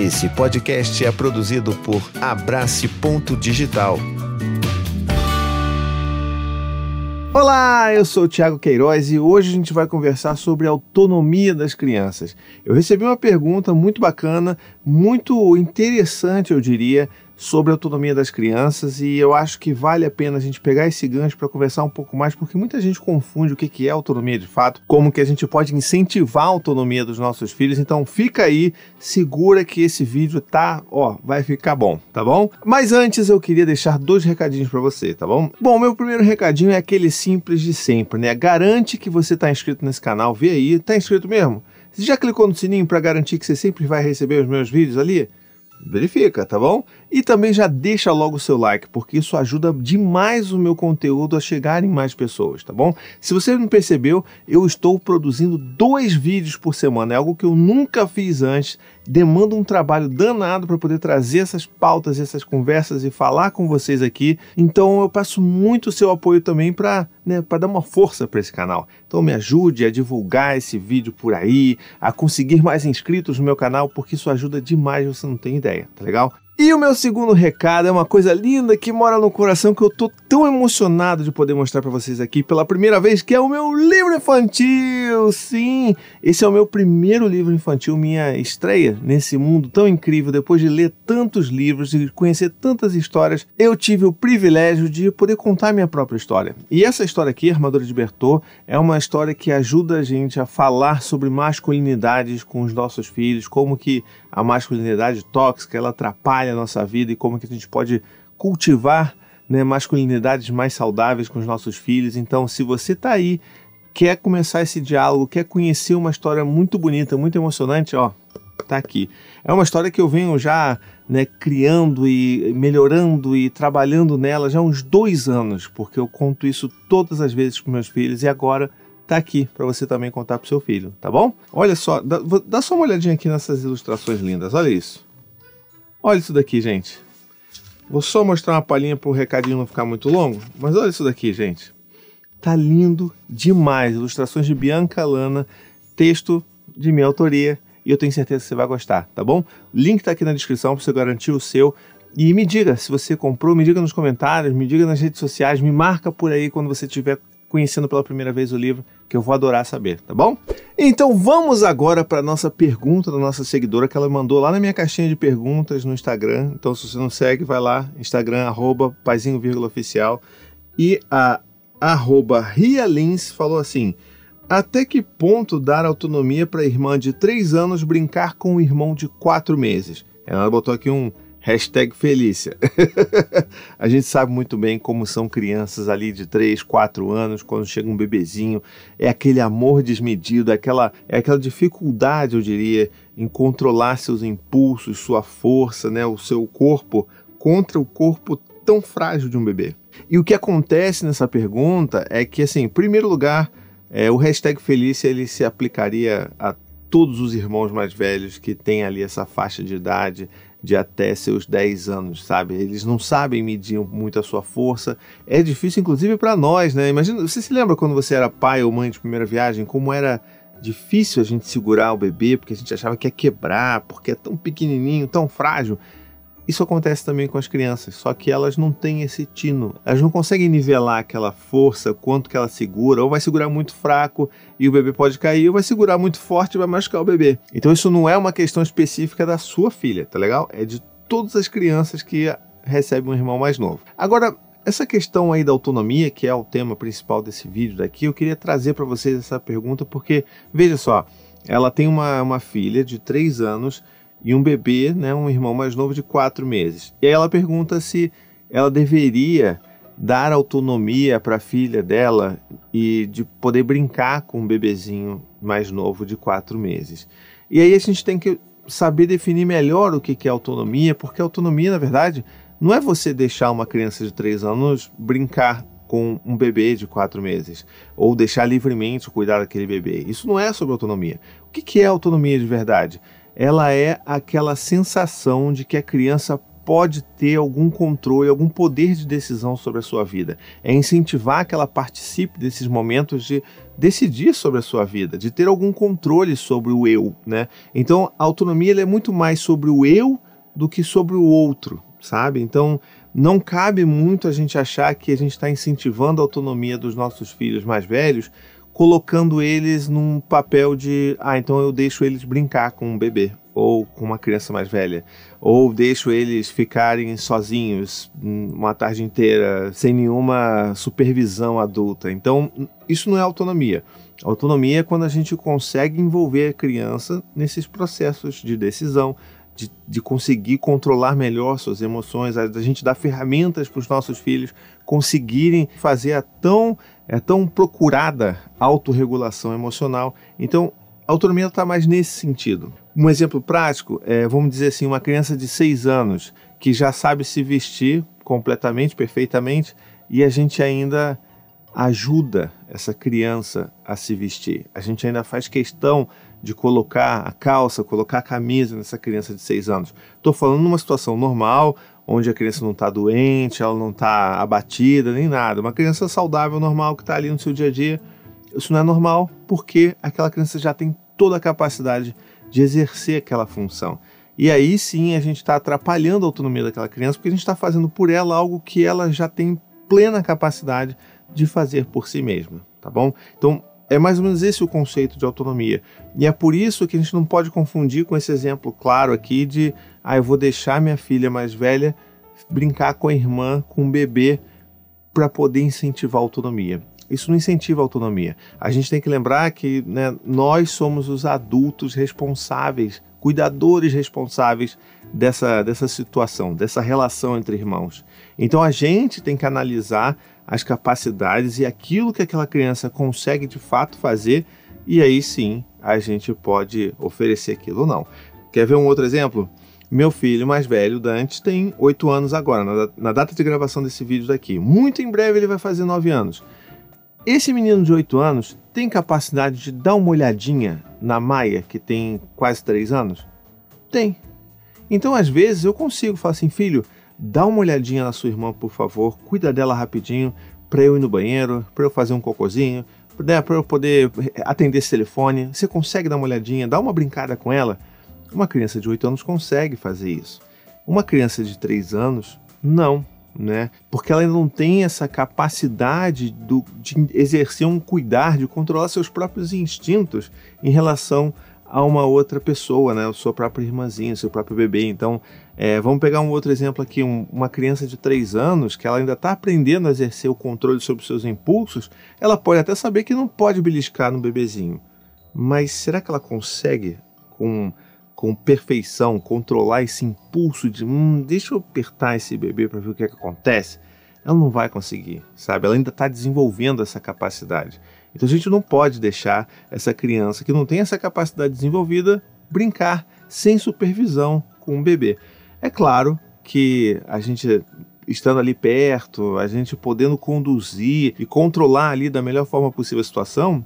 Esse podcast é produzido por Abrace Ponto Digital. Olá, eu sou o Thiago Queiroz e hoje a gente vai conversar sobre a autonomia das crianças. Eu recebi uma pergunta muito bacana, muito interessante, eu diria, sobre a autonomia das crianças e eu acho que vale a pena a gente pegar esse gancho para conversar um pouco mais, porque muita gente confunde o que é autonomia de fato, como que a gente pode incentivar a autonomia dos nossos filhos. Então fica aí, segura que esse vídeo tá, ó, vai ficar bom, tá bom? Mas antes eu queria deixar dois recadinhos para você, tá bom? Bom, meu primeiro recadinho é aquele simples de sempre, né? Garante que você tá inscrito nesse canal, vê aí, tá inscrito mesmo? Você já clicou no sininho para garantir que você sempre vai receber os meus vídeos ali? Verifica, tá bom? E também já deixa logo o seu like, porque isso ajuda demais o meu conteúdo a chegar em mais pessoas, tá bom? Se você não percebeu, eu estou produzindo dois vídeos por semana, é algo que eu nunca fiz antes, demanda um trabalho danado para poder trazer essas pautas, essas conversas e falar com vocês aqui. Então eu peço muito o seu apoio também para né, dar uma força para esse canal. Então me ajude a divulgar esse vídeo por aí, a conseguir mais inscritos no meu canal, porque isso ajuda demais, você não tem ideia, tá legal? E o meu segundo recado é uma coisa linda que mora no coração que eu tô tão emocionado de poder mostrar para vocês aqui pela primeira vez, que é o meu livro infantil. Sim, esse é o meu primeiro livro infantil, minha estreia nesse mundo tão incrível. Depois de ler tantos livros e conhecer tantas histórias, eu tive o privilégio de poder contar minha própria história. E essa história aqui, Armadura de Bertô, é uma história que ajuda a gente a falar sobre masculinidades com os nossos filhos, como que a masculinidade tóxica ela atrapalha a nossa vida e como que a gente pode cultivar né, masculinidades mais saudáveis com os nossos filhos. Então, se você está aí, quer começar esse diálogo, quer conhecer uma história muito bonita, muito emocionante, ó, tá aqui. É uma história que eu venho já né, criando e melhorando e trabalhando nela já há uns dois anos, porque eu conto isso todas as vezes com meus filhos e agora tá aqui para você também contar para seu filho, tá bom? Olha só, dá, dá só uma olhadinha aqui nessas ilustrações lindas, olha isso. Olha isso daqui, gente. Vou só mostrar uma palhinha para o recadinho não ficar muito longo, mas olha isso daqui, gente. Tá lindo demais. Ilustrações de Bianca Lana, texto de minha autoria e eu tenho certeza que você vai gostar, tá bom? Link tá aqui na descrição para você garantir o seu. E me diga se você comprou, me diga nos comentários, me diga nas redes sociais, me marca por aí quando você estiver conhecendo pela primeira vez o livro, que eu vou adorar saber, tá bom? Então vamos agora para a nossa pergunta da nossa seguidora que ela mandou lá na minha caixinha de perguntas no Instagram. Então se você não segue, vai lá, Instagram, arroba paizinho, oficial. E a arroba Rialins falou assim, até que ponto dar autonomia para a irmã de 3 anos brincar com o irmão de 4 meses? Ela botou aqui um Hashtag Felícia. a gente sabe muito bem como são crianças ali de 3, 4 anos, quando chega um bebezinho. É aquele amor desmedido, aquela, é aquela dificuldade, eu diria, em controlar seus impulsos, sua força, né, o seu corpo contra o corpo tão frágil de um bebê. E o que acontece nessa pergunta é que, assim, em primeiro lugar, é, o hashtag Felícia ele se aplicaria a todos os irmãos mais velhos que têm ali essa faixa de idade de até seus 10 anos, sabe? Eles não sabem medir muito a sua força. É difícil, inclusive, para nós, né? Imagina, você se lembra quando você era pai ou mãe de primeira viagem, como era difícil a gente segurar o bebê, porque a gente achava que ia quebrar, porque é tão pequenininho, tão frágil. Isso acontece também com as crianças, só que elas não têm esse tino. Elas não conseguem nivelar aquela força, quanto que ela segura, ou vai segurar muito fraco e o bebê pode cair, ou vai segurar muito forte e vai machucar o bebê. Então isso não é uma questão específica da sua filha, tá legal? É de todas as crianças que recebem um irmão mais novo. Agora, essa questão aí da autonomia, que é o tema principal desse vídeo daqui, eu queria trazer para vocês essa pergunta porque, veja só, ela tem uma, uma filha de 3 anos e um bebê, né, um irmão mais novo de quatro meses. E aí ela pergunta se ela deveria dar autonomia para a filha dela e de poder brincar com um bebezinho mais novo de quatro meses. E aí a gente tem que saber definir melhor o que é autonomia, porque autonomia, na verdade, não é você deixar uma criança de três anos brincar com um bebê de quatro meses, ou deixar livremente cuidar daquele bebê. Isso não é sobre autonomia. O que é autonomia de verdade? Ela é aquela sensação de que a criança pode ter algum controle, algum poder de decisão sobre a sua vida. É incentivar que ela participe desses momentos de decidir sobre a sua vida, de ter algum controle sobre o eu, né? Então, a autonomia é muito mais sobre o eu do que sobre o outro, sabe? Então, não cabe muito a gente achar que a gente está incentivando a autonomia dos nossos filhos mais velhos, colocando eles num papel de, ah, então eu deixo eles brincar com um bebê ou com uma criança mais velha, ou deixo eles ficarem sozinhos uma tarde inteira sem nenhuma supervisão adulta. Então, isso não é autonomia. Autonomia é quando a gente consegue envolver a criança nesses processos de decisão, de, de conseguir controlar melhor suas emoções, a, a gente dá ferramentas para os nossos filhos conseguirem fazer a tão, a tão procurada autorregulação emocional. Então, a autonomia está mais nesse sentido. Um exemplo prático é, vamos dizer assim, uma criança de 6 anos que já sabe se vestir completamente, perfeitamente, e a gente ainda ajuda essa criança a se vestir. A gente ainda faz questão de colocar a calça, colocar a camisa nessa criança de 6 anos. Estou falando numa situação normal, onde a criança não está doente, ela não está abatida, nem nada. Uma criança saudável, normal, que está ali no seu dia a dia. Isso não é normal porque aquela criança já tem toda a capacidade de exercer aquela função. E aí sim a gente está atrapalhando a autonomia daquela criança porque a gente está fazendo por ela algo que ela já tem plena capacidade de fazer por si mesma, tá bom? Então é mais ou menos esse o conceito de autonomia. E é por isso que a gente não pode confundir com esse exemplo claro aqui de, ah, eu vou deixar minha filha mais velha brincar com a irmã, com o bebê, para poder incentivar a autonomia. Isso não incentiva a autonomia. A gente tem que lembrar que né, nós somos os adultos responsáveis, cuidadores responsáveis dessa, dessa situação, dessa relação entre irmãos. Então a gente tem que analisar as capacidades e aquilo que aquela criança consegue de fato fazer, e aí sim a gente pode oferecer aquilo ou não. Quer ver um outro exemplo? Meu filho mais velho, Dante, tem 8 anos agora, na, data de gravação desse vídeo daqui. Muito em breve ele vai fazer 9 anos. Esse menino de 8 anos tem capacidade de dar uma olhadinha na Maia, que tem quase 3 anos? Tem. Então, às vezes, eu consigo falar assim, filho, dá uma olhadinha na sua irmã, por favor, cuida dela rapidinho, para eu ir no banheiro, para eu fazer um cocôzinho, né, para eu poder atender esse telefone. Você consegue dar uma olhadinha, dar uma brincada com ela? Uma criança de 8 anos consegue fazer isso. Uma criança de 3 anos, não, né? Porque ela não tem essa capacidade do, de exercer um cuidar, de controlar seus próprios instintos em relação a uma outra pessoa, né? A sua própria irmãzinha, seu próprio bebê. Então, é, vamos pegar um outro exemplo aqui: um, uma criança de 3 anos que ela ainda está aprendendo a exercer o controle sobre seus impulsos, ela pode até saber que não pode beliscar no bebezinho. Mas será que ela consegue, com, com perfeição, controlar esse impulso de hum, deixa eu apertar esse bebê para ver o que, é que acontece? Ela não vai conseguir, sabe? Ela ainda está desenvolvendo essa capacidade. Então a gente não pode deixar essa criança que não tem essa capacidade desenvolvida brincar sem supervisão com um bebê. É claro que a gente estando ali perto, a gente podendo conduzir e controlar ali da melhor forma possível a situação,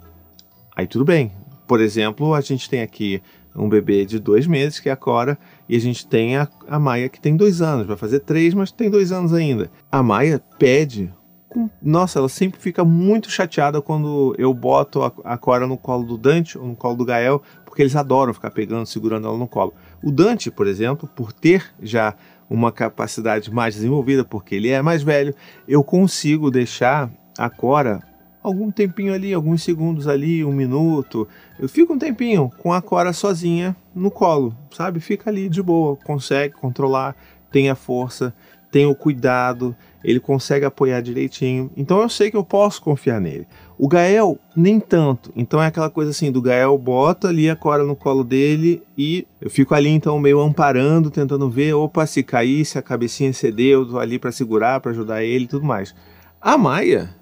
aí tudo bem. Por exemplo, a gente tem aqui um bebê de dois meses, que é a Cora, e a gente tem a, a Maia, que tem dois anos, vai fazer três, mas tem dois anos ainda. A Maia pede com. Nossa, ela sempre fica muito chateada quando eu boto a, a Cora no colo do Dante ou no colo do Gael, porque eles adoram ficar pegando, segurando ela no colo. O Dante, por exemplo, por ter já uma capacidade mais desenvolvida, porque ele é mais velho, eu consigo deixar a Cora algum tempinho ali, alguns segundos ali, um minuto. Eu fico um tempinho com a Cora sozinha no colo, sabe? Fica ali de boa, consegue controlar, tem a força, tem o cuidado, ele consegue apoiar direitinho. Então eu sei que eu posso confiar nele. O Gael, nem tanto. Então é aquela coisa assim: do Gael bota ali a Cora no colo dele e eu fico ali então meio amparando, tentando ver, opa, se cair, se a cabecinha ceder, eu tô ali para segurar, para ajudar ele e tudo mais. A Maia,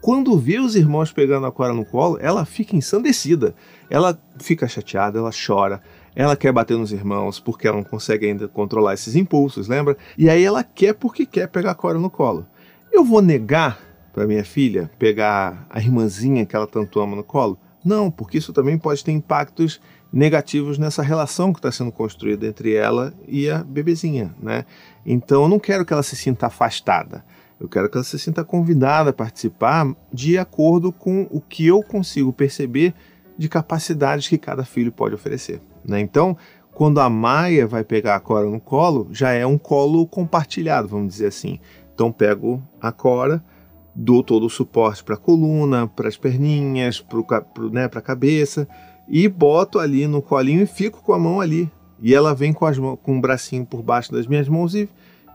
quando vê os irmãos pegando a Cora no colo, ela fica ensandecida. Ela fica chateada, ela chora, ela quer bater nos irmãos porque ela não consegue ainda controlar esses impulsos, lembra? E aí ela quer porque quer pegar a Cora no colo. Eu vou negar para minha filha pegar a irmãzinha que ela tanto ama no colo? Não, porque isso também pode ter impactos negativos nessa relação que está sendo construída entre ela e a bebezinha, né? Então eu não quero que ela se sinta afastada. Eu quero que ela se sinta convidada a participar de acordo com o que eu consigo perceber de capacidades que cada filho pode oferecer. Né? Então, quando a Maia vai pegar a Cora no colo, já é um colo compartilhado, vamos dizer assim. Então, pego a Cora, dou todo o suporte para a coluna, para as perninhas, para né, a cabeça, e boto ali no colinho e fico com a mão ali. E ela vem com, as mãos, com o bracinho por baixo das minhas mãos e,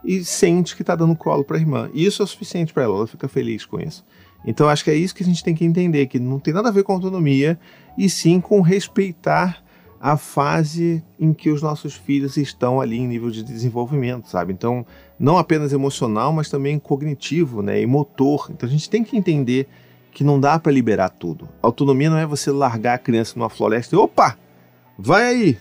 e sente que está dando colo para a irmã. E isso é suficiente para ela, ela fica feliz com isso. Então acho que é isso que a gente tem que entender, que não tem nada a ver com autonomia, e sim com respeitar a fase em que os nossos filhos estão ali em nível de desenvolvimento, sabe? Então, não apenas emocional, mas também cognitivo, né, e motor. Então a gente tem que entender que não dá para liberar tudo. Autonomia não é você largar a criança numa floresta e opa, vai aí,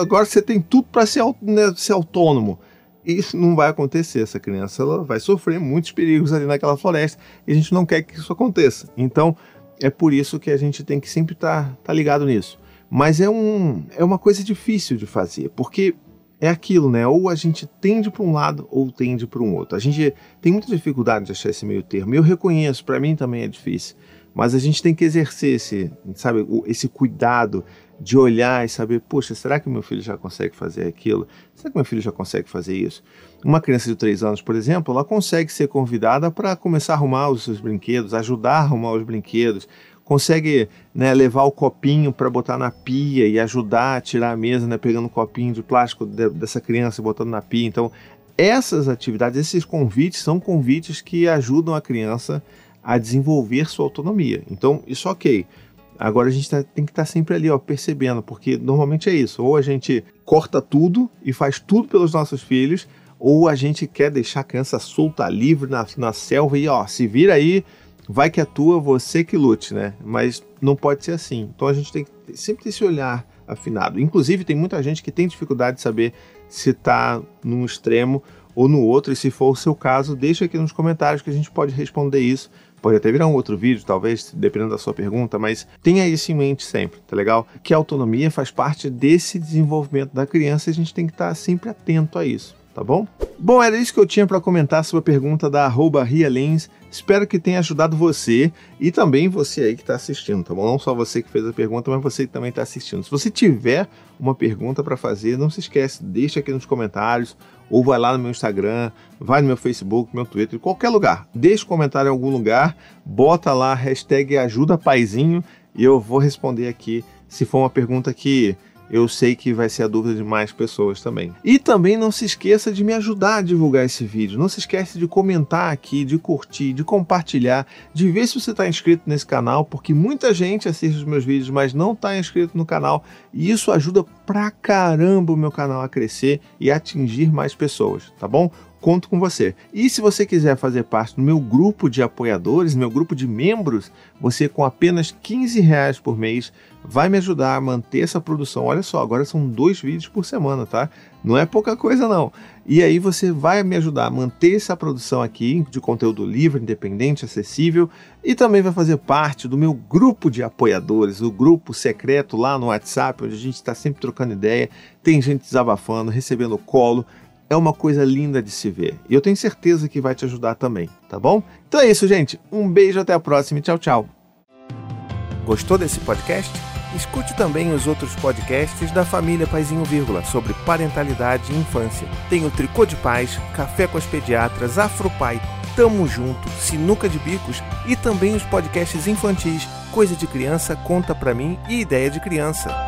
agora você tem tudo para ser, né, ser autônomo. Isso não vai acontecer. Essa criança ela vai sofrer muitos perigos ali naquela floresta e a gente não quer que isso aconteça. Então, é por isso que a gente tem que sempre estar tá, tá ligado nisso. Mas é, um, é uma coisa difícil de fazer, porque é aquilo, né? Ou a gente tende para um lado ou tende para um outro. A gente tem muita dificuldade de achar esse meio termo. Eu reconheço, para mim também é difícil. Mas a gente tem que exercer esse, sabe, esse cuidado de olhar e saber, poxa, será que meu filho já consegue fazer aquilo? Será que meu filho já consegue fazer isso? Uma criança de 3 anos, por exemplo, ela consegue ser convidada para começar a arrumar os seus brinquedos, ajudar a arrumar os brinquedos, consegue né, levar o copinho para botar na pia e ajudar a tirar a mesa, né, pegando o copinho de plástico de, dessa criança e botando na pia. Então, essas atividades, esses convites são convites que ajudam a criança a desenvolver sua autonomia. Então, isso ok. Agora a gente tá, tem que estar tá sempre ali, ó, percebendo, porque normalmente é isso. Ou a gente corta tudo e faz tudo pelos nossos filhos, ou a gente quer deixar a criança solta, livre na, na selva e, ó, se vira aí, vai que é tua, você que lute, né? Mas não pode ser assim. Então a gente tem que sempre ter esse olhar afinado. Inclusive, tem muita gente que tem dificuldade de saber se está num extremo ou no outro, e se for o seu caso, deixa aqui nos comentários que a gente pode responder isso. Pode até virar um outro vídeo, talvez, dependendo da sua pergunta, mas tenha isso em mente sempre, tá legal? Que a autonomia faz parte desse desenvolvimento da criança e a gente tem que estar sempre atento a isso tá bom? Bom, era isso que eu tinha para comentar sobre a pergunta da arroba Rialins. Espero que tenha ajudado você e também você aí que está assistindo, tá bom? Não só você que fez a pergunta, mas você que também está assistindo. Se você tiver uma pergunta para fazer, não se esquece, deixa aqui nos comentários ou vai lá no meu Instagram, vai no meu Facebook, meu Twitter, qualquer lugar. Deixa um comentário em algum lugar, bota lá a hashtag ajuda paizinho e eu vou responder aqui se for uma pergunta que eu sei que vai ser a dúvida de mais pessoas também. E também não se esqueça de me ajudar a divulgar esse vídeo. Não se esqueça de comentar aqui, de curtir, de compartilhar, de ver se você está inscrito nesse canal, porque muita gente assiste os meus vídeos, mas não está inscrito no canal. E isso ajuda pra caramba o meu canal a crescer e atingir mais pessoas, tá bom? Conto com você. E se você quiser fazer parte do meu grupo de apoiadores, meu grupo de membros, você com apenas 15 reais por mês vai me ajudar a manter essa produção. Olha só, agora são dois vídeos por semana, tá? Não é pouca coisa não. E aí você vai me ajudar a manter essa produção aqui de conteúdo livre, independente, acessível e também vai fazer parte do meu grupo de apoiadores, o grupo secreto lá no WhatsApp, onde a gente está sempre trocando ideia, tem gente desabafando, recebendo colo é uma coisa linda de se ver. E eu tenho certeza que vai te ajudar também, tá bom? Então é isso, gente. Um beijo, até a próxima e tchau, tchau. Gostou desse podcast? Escute também os outros podcasts da família Paizinho Vírgula sobre parentalidade e infância. Tem o Tricô de Paz, Café com as Pediatras, Afropai, Tamo Junto, Sinuca de Bicos e também os podcasts infantis Coisa de Criança, Conta Pra Mim e Ideia de Criança.